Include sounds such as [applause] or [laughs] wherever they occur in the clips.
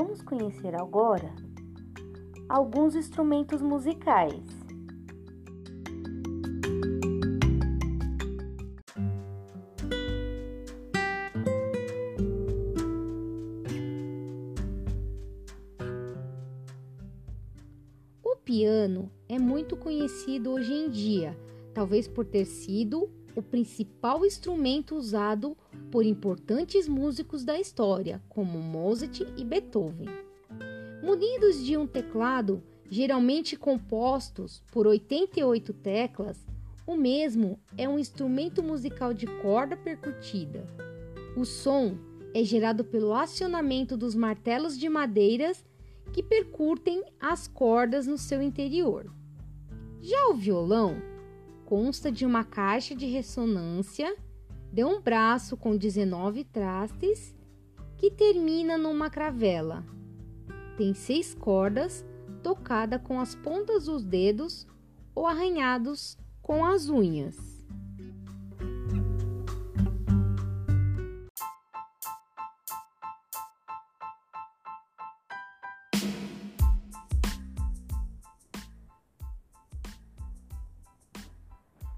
Vamos conhecer agora alguns instrumentos musicais. O piano é muito conhecido hoje em dia, talvez por ter sido o principal instrumento usado por importantes músicos da história, como Mozart e Beethoven. Munidos de um teclado, geralmente compostos por 88 teclas, o mesmo é um instrumento musical de corda percutida. O som é gerado pelo acionamento dos martelos de madeiras que percutem as cordas no seu interior. Já o violão consta de uma caixa de ressonância de um braço com 19 trastes que termina numa cravela. Tem seis cordas tocada com as pontas dos dedos ou arranhados com as unhas.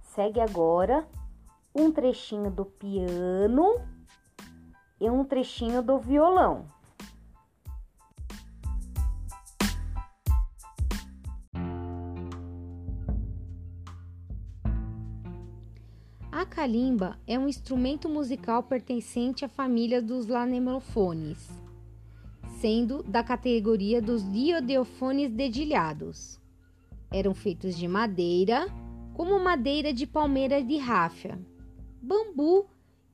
Segue agora um trechinho do piano e um trechinho do violão. A calimba é um instrumento musical pertencente à família dos lanemofones, sendo da categoria dos diodeofones dedilhados. Eram feitos de madeira, como madeira de palmeira de ráfia, bambu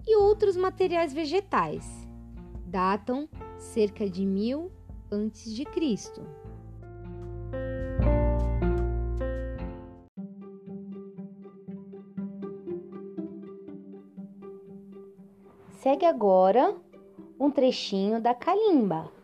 e outros materiais vegetais. Datam cerca de mil antes de Cristo. Segue agora um trechinho da calimba.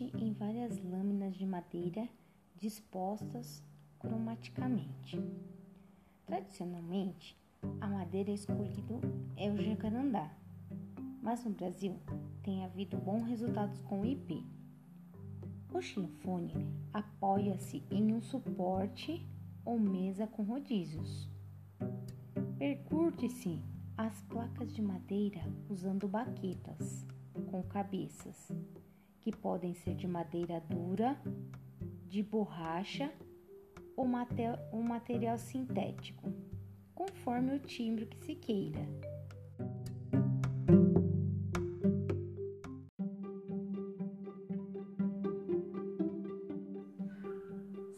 Consiste em várias lâminas de madeira dispostas cromaticamente. Tradicionalmente, a madeira escolhida é o jacarandá, mas no Brasil tem havido bons resultados com o IP. O xilofone apoia-se em um suporte ou mesa com rodízios. Percute-se as placas de madeira usando baquetas com cabeças, que podem ser de madeira dura, de borracha ou um material sintético, conforme o timbre que se queira.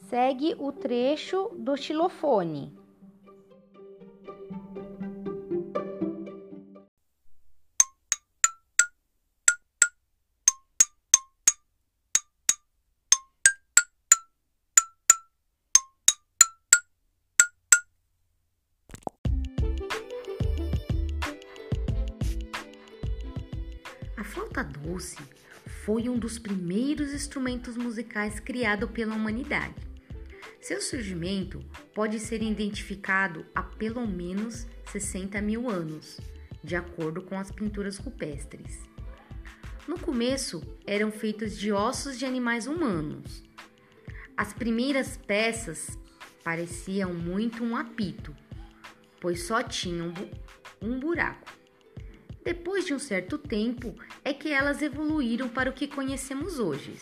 Segue o trecho do xilofone. Flauta doce foi um dos primeiros instrumentos musicais criado pela humanidade. Seu surgimento pode ser identificado há pelo menos 60 mil anos, de acordo com as pinturas rupestres. No começo, eram feitos de ossos de animais humanos. As primeiras peças pareciam muito um apito, pois só tinham um buraco. Depois de um certo tempo é que elas evoluíram para o que conhecemos hoje.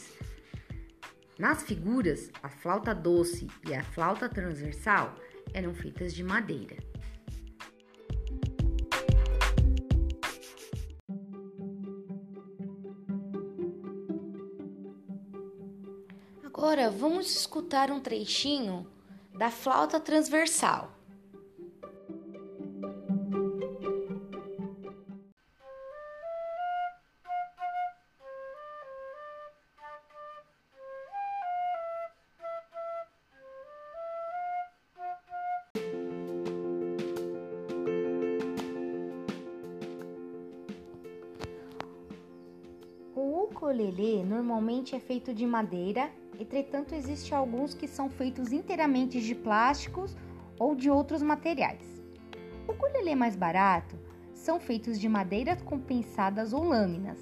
Nas figuras, a flauta doce e a flauta transversal eram feitas de madeira. Agora vamos escutar um trechinho da flauta transversal. Normalmente é feito de madeira, entretanto existem alguns que são feitos inteiramente de plásticos ou de outros materiais. O ukulele mais barato são feitos de madeiras compensadas ou lâminas,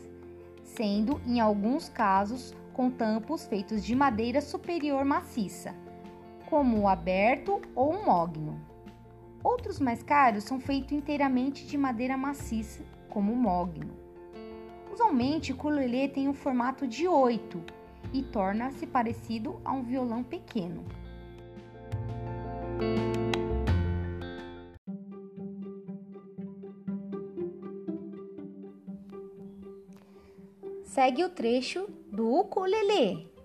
sendo em alguns casos com tampos feitos de madeira superior maciça, como o aberto ou o mogno. Outros mais caros são feitos inteiramente de madeira maciça, como o mogno. Usualmente, o ukulele tem um formato de 8 e torna-se parecido a um violão pequeno. Segue o trecho do ukulele.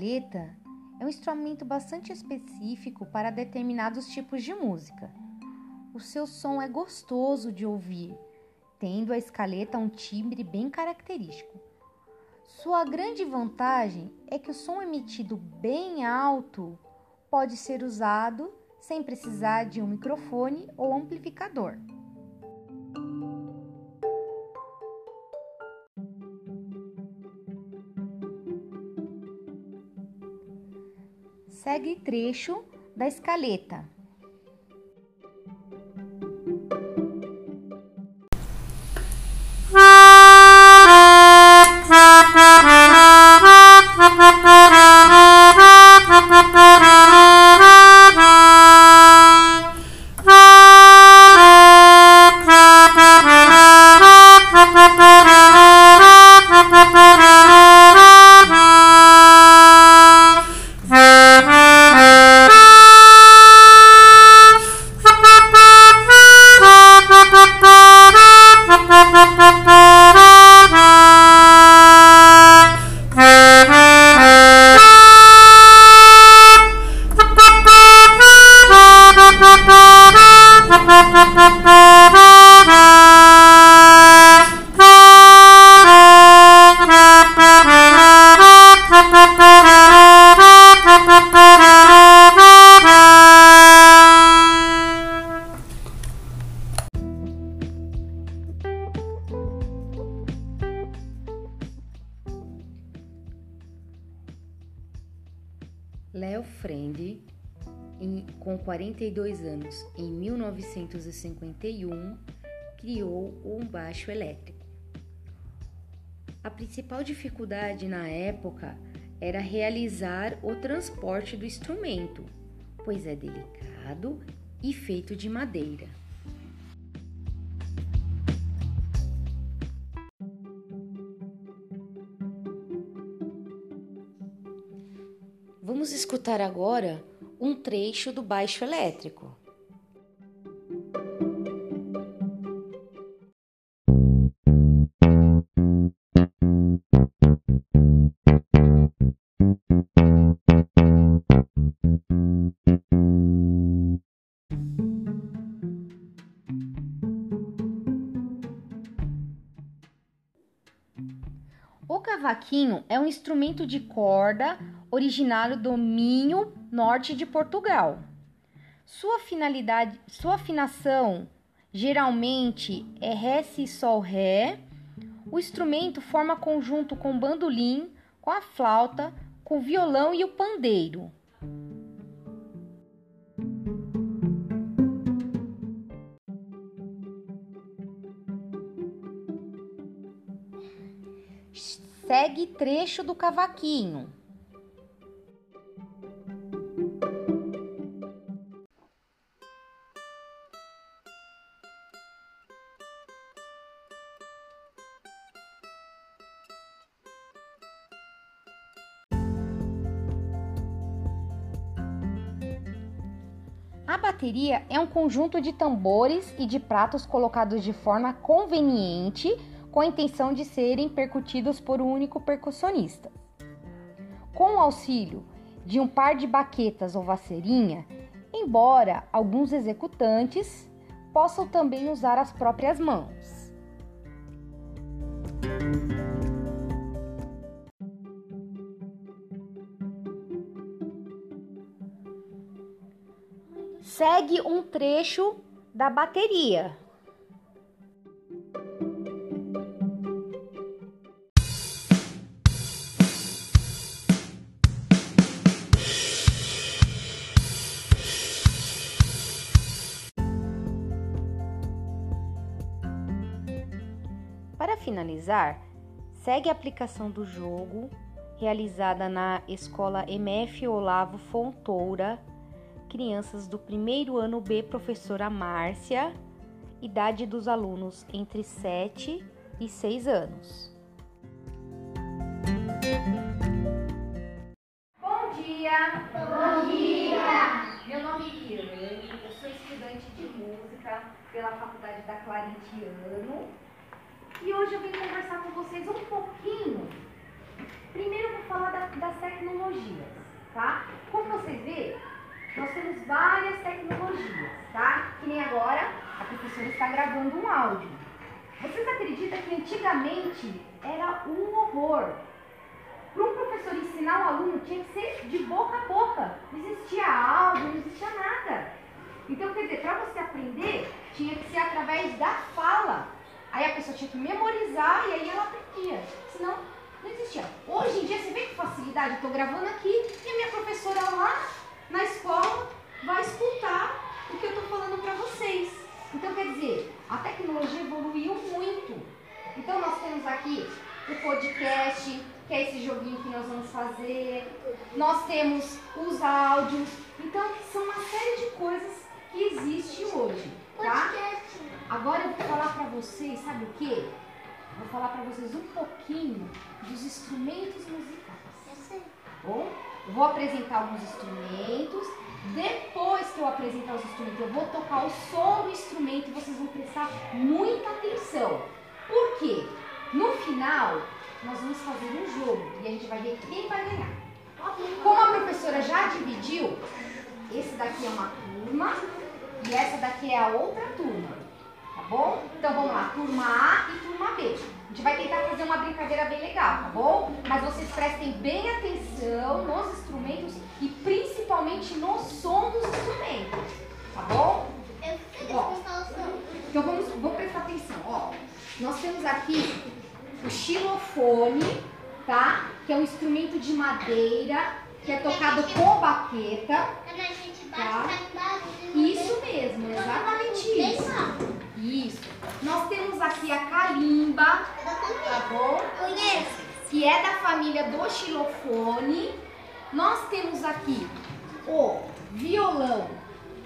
A escaleta é um instrumento bastante específico para determinados tipos de música. O seu som é gostoso de ouvir, tendo a escaleta um timbre bem característico. Sua grande vantagem é que o som emitido bem alto pode ser usado sem precisar de um microfone ou amplificador. Segue trecho da escaleta. Leo Friend, em, com 42 anos, em 1951, criou um baixo elétrico. A principal dificuldade na época era realizar o transporte do instrumento, pois é delicado e feito de madeira. Escutar agora um trecho do baixo elétrico. O cavaquinho é um instrumento de corda originário do Minho Norte de Portugal. Sua finalidade, sua afinação geralmente é ré si sol ré. O instrumento forma conjunto com o bandolim, com a flauta, com o violão e o pandeiro. Segue trecho do cavaquinho. Bateria é um conjunto de tambores e de pratos colocados de forma conveniente com a intenção de serem percutidos por um único percussionista. Com o auxílio de um par de baquetas ou vassourinha, embora alguns executantes possam também usar as próprias mãos. Segue um trecho da bateria. Para finalizar, segue a aplicação do jogo realizada na Escola MF Olavo Fontoura crianças do primeiro ano B, professora Márcia, idade dos alunos entre 7 e 6 anos. Bom dia! Bom dia! Meu nome é Kirane, eu sou estudante de música pela Faculdade da Clarentiano e hoje eu vim conversar com vocês um pouquinho. Primeiro eu vou falar da, das tecnologias, tá? Como vocês vê, nós temos várias tecnologias, tá? Que nem agora a professora está gravando um áudio. Vocês acreditam que antigamente era um horror? Para um professor ensinar o aluno tinha que ser de boca a boca. Não existia áudio, não existia nada. Então, quer dizer, para você aprender, tinha que ser através da fala. Aí a pessoa tinha que memorizar e aí ela aprendia. Senão, não existia. Hoje em dia, você vê que facilidade. Eu estou gravando aqui e a minha professora lá na escola vai escutar o que eu estou falando para vocês. Então, quer dizer, a tecnologia evoluiu muito. Então, nós temos aqui o podcast, que é esse joguinho que nós vamos fazer. Nós temos os áudios. Então, são uma série de coisas que existe hoje, tá? Agora eu vou falar para vocês, sabe o quê? Vou falar para vocês um pouquinho dos instrumentos musicais. Bom? Vou apresentar alguns instrumentos. Depois que eu apresentar os instrumentos, eu vou tocar o som do instrumento e vocês vão prestar muita atenção. Por quê? No final, nós vamos fazer um jogo e a gente vai ver quem vai ganhar. Como a professora já dividiu, esse daqui é uma turma e essa daqui é a outra turma. Tá bom? Então vamos lá, turma A e turma B. A gente vai tentar fazer uma brincadeira bem legal, tá bom? Mas vocês prestem bem atenção nos instrumentos e principalmente no som dos instrumentos, tá bom? Ó, então vamos, vamos prestar atenção, ó. Nós temos aqui o xilofone, tá? Que é um instrumento de madeira que é tocado com baqueta. Tá? Isso mesmo, exatamente isso. Isso. Nós temos aqui a calimba, tá bom? Conheço. Que é da família do xilofone. Nós temos aqui o violão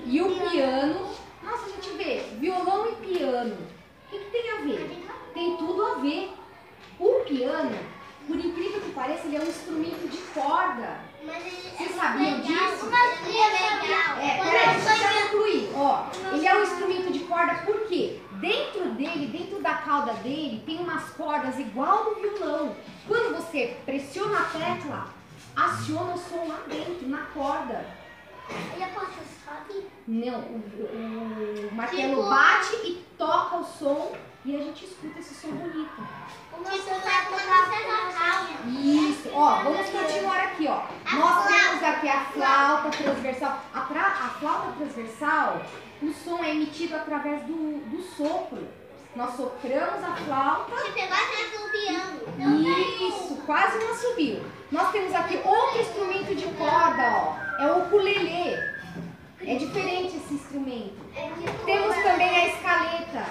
e o piano. Nossa, a gente vê violão e piano. O que, que tem a ver? Tem tudo a ver. O piano, por incrível que pareça, ele é um instrumento de corda. Vocês sabiam disso? É, peraí, deixa eu concluir. Ó, ele é um instrumento de corda por quê? Dentro dele, dentro da cauda dele, tem umas cordas igual no violão. Quando você pressiona a tecla, aciona o som lá dentro, na corda. Ele pode sobe? Não, o, o martelo Tipo- bate e toca o som e a gente escuta esse som bonito. Tipo, vai tocar. Isso, ó, vamos continuar aqui, ó. A Nós flauta. temos aqui a flauta transversal. A, tra- a flauta transversal, o som é emitido através do, do sopro. Nós sopramos a flauta. Se pegar, tá subiando. Isso, quase um assobio. Nós temos aqui outro instrumento de corda, ó. É o ukulele. É diferente esse instrumento. Temos também a escaleta.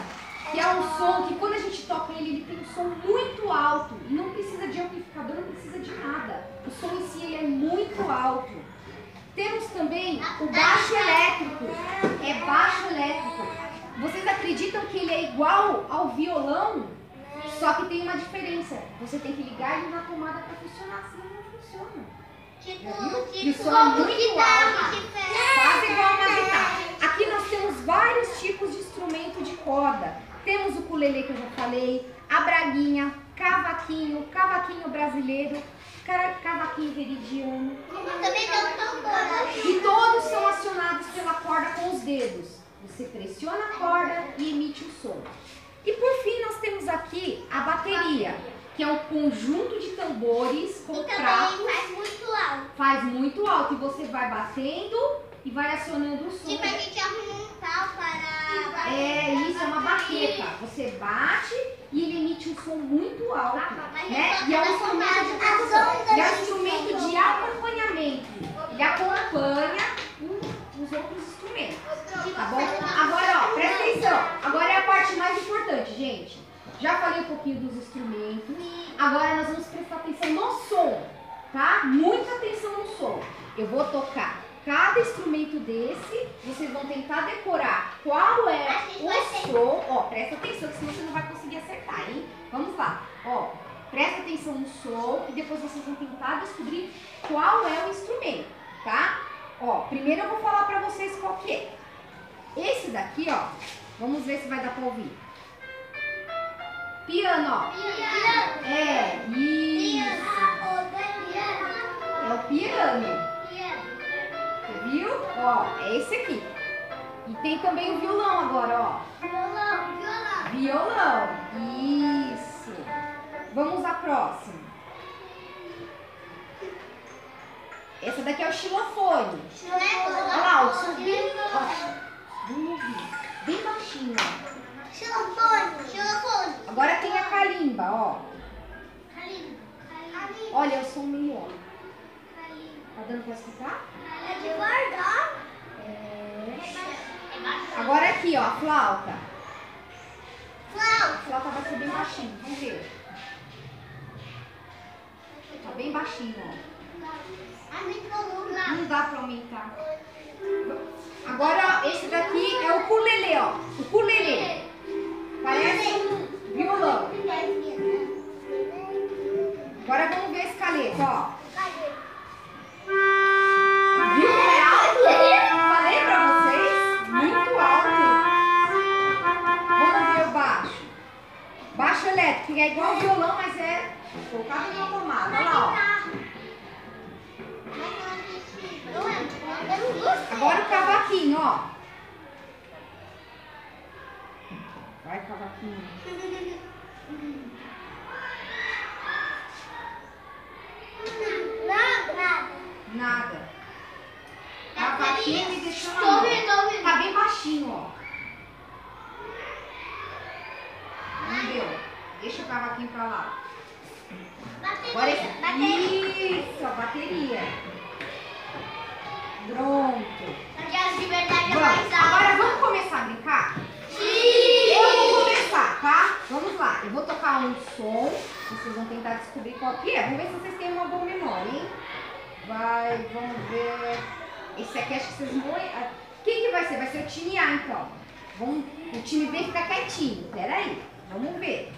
que é um som que quando a gente toca ele, ele tem um som muito alto e não precisa de amplificador, não precisa de nada. O som em si ele é muito alto. Temos também o baixo elétrico. É baixo elétrico. Vocês acreditam que ele é igual ao violão? Só que tem uma diferença. Você tem que ligar ele na tomada para funcionar, senão não funciona. Tipo, E o tipo, som é muito guitarra. alto. Quase igual uma guitarra. Aqui nós temos vários tipos de instrumento de corda. Temos o ukulele que eu já falei, a braguinha, cavaquinho, cavaquinho brasileiro, cavaquinho veridiano. Também tem um. E todos são acionados pela corda com os dedos. Você pressiona a corda e emite o som. E por fim nós temos aqui a bateria, que é um conjunto de tambores com E pratos. faz muito alto. Faz muito alto e você vai batendo e vai acionando o som. Tipo, a gente arruma um pau para... É, isso é uma baqueta. Você bate e ele emite um som muito alto, né? E é um instrumento de percussão. Ele é um instrumento de acompanhamento. Ele acompanha os outros instrumentos, tá bom? Agora, ó, presta atenção. Agora é a parte mais importante, gente. Já falei um pouquinho dos instrumentos. Agora nós vamos prestar atenção no som, tá? Muita atenção no som. Eu vou tocar cada instrumento desse, vocês vão tentar decorar qual é o som. Ó, presta atenção, que senão você não vai conseguir acertar, hein? Vamos lá. Ó, presta atenção no som e depois vocês vão tentar descobrir qual é o instrumento, tá? Ó, primeiro eu vou falar pra vocês qual que é. Esse daqui, ó, vamos ver se vai dar pra ouvir. Piano, ó. É, isso. É o piano. Você viu? Ó, é esse aqui. E tem também o violão agora, ó. Violão. Isso. Vamos à próxima. Essa daqui é o xilofone. Olha lá, o som bem, ouvir. Bem baixinho, ó. Agora tem a calimba, ó. Olha, o som meio, ó. Tá dando pra escutar? É. Agora aqui, ó, a flauta. A flauta vai ser bem baixinho, vamos ver. Tá bem baixinho, ó. Não dá pra aumentar. Agora, ó, esse daqui é o ukulele, ó. O ukulele. Parece violão. Agora vamos ver a escaleta, ó. Que é igual violão, mas é colocado uma tomada. Olha lá, ó. Agora o cavaquinho, ó. Vai, cavaquinho. [laughs] Nada. Cavaquinho me deixou na Tô mão. ouvindo, tô ouvindo. Tá bem baixinho, ó. Não deu. Deixa o cavaquinho pra lá. Agora esse... Isso, a bateria. Pronto. Vamos. Agora vamos começar a brincar? Eu vou começar, tá? Vamos lá. Eu vou tocar um som. Vocês vão tentar descobrir qual que é. Vamos ver se vocês têm uma boa memória, hein? Vai, vamos ver. Esse aqui acho que vocês vão. Quem que vai ser? Vai ser o time A, então. Vamos... O time B fica quietinho. Pera aí. Vamos ver.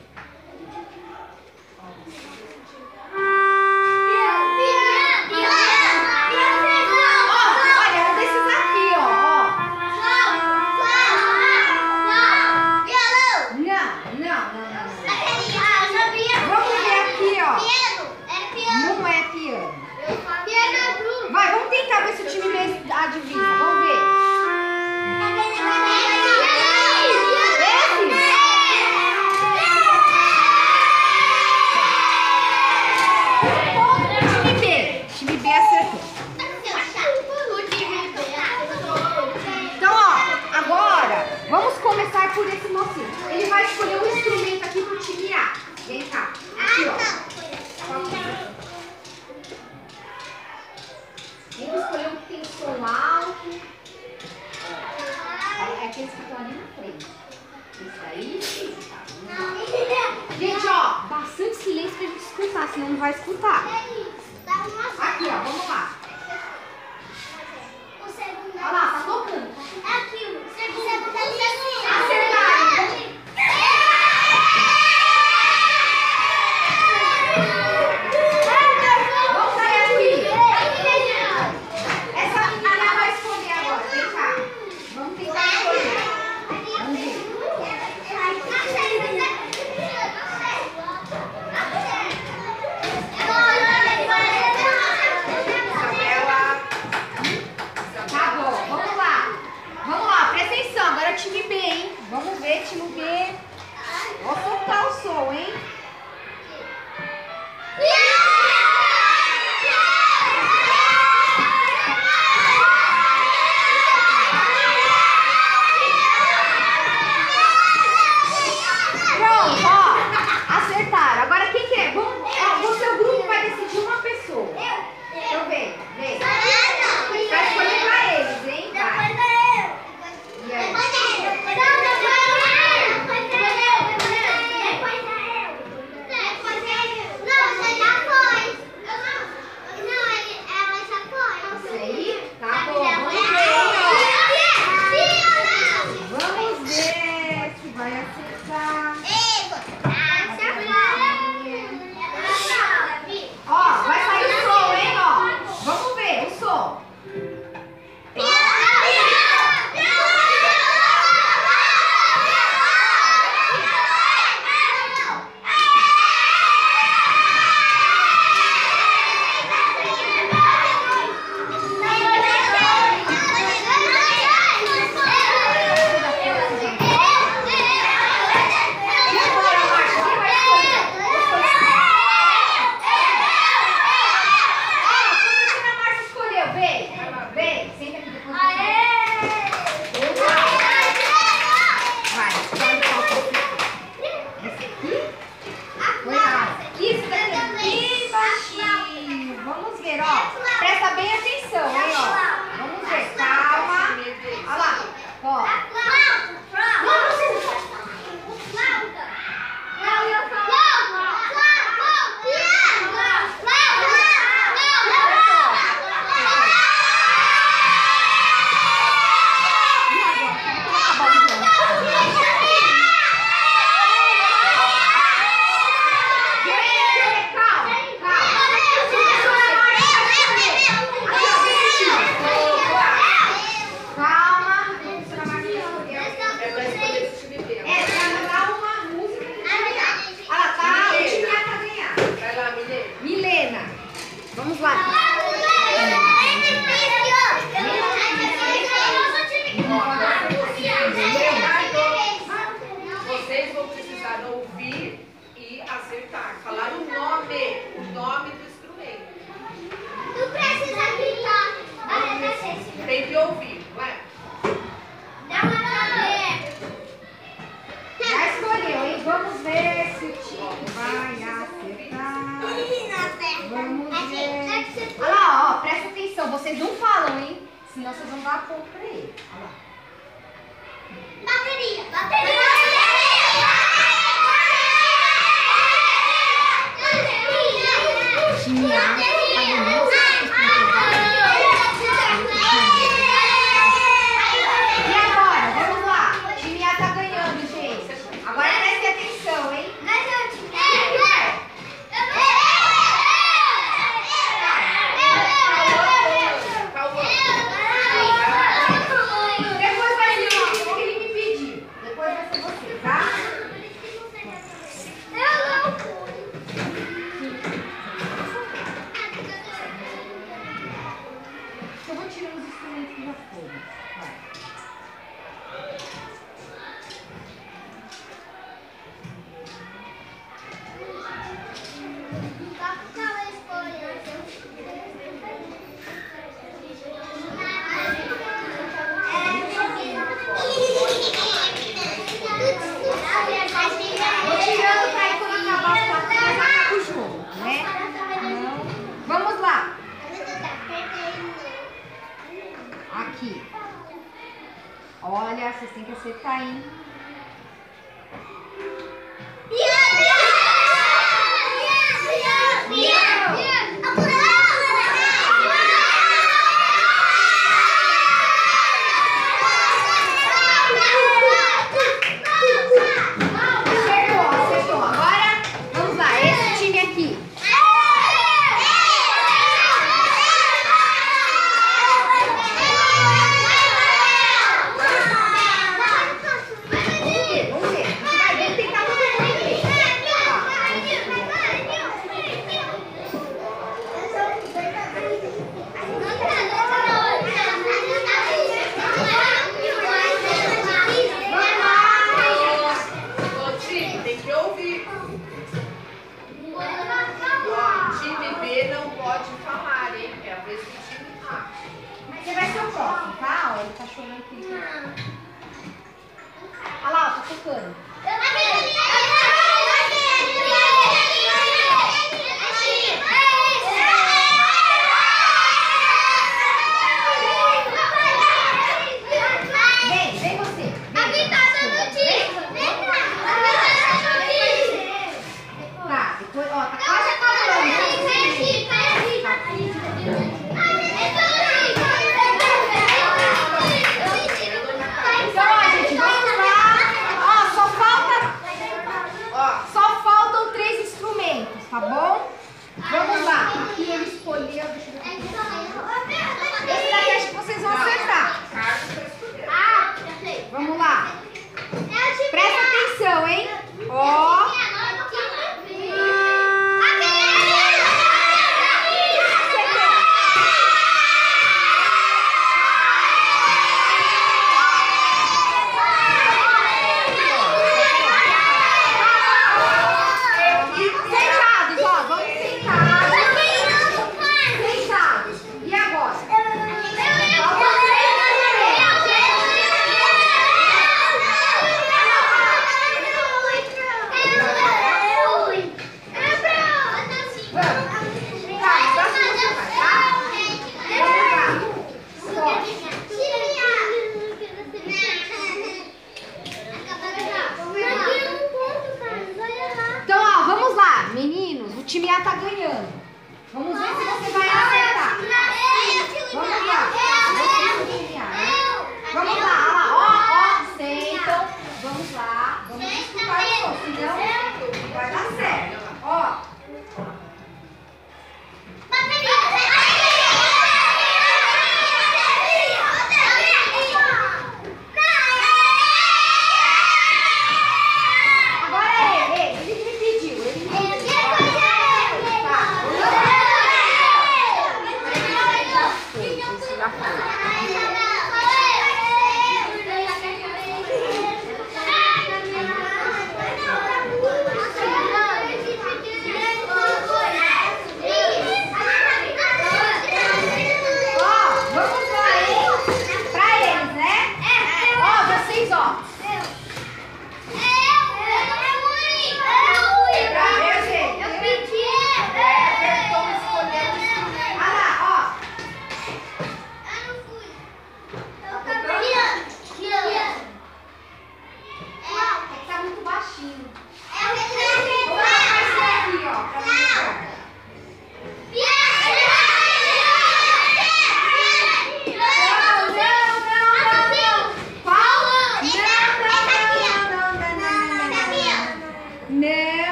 Lucky.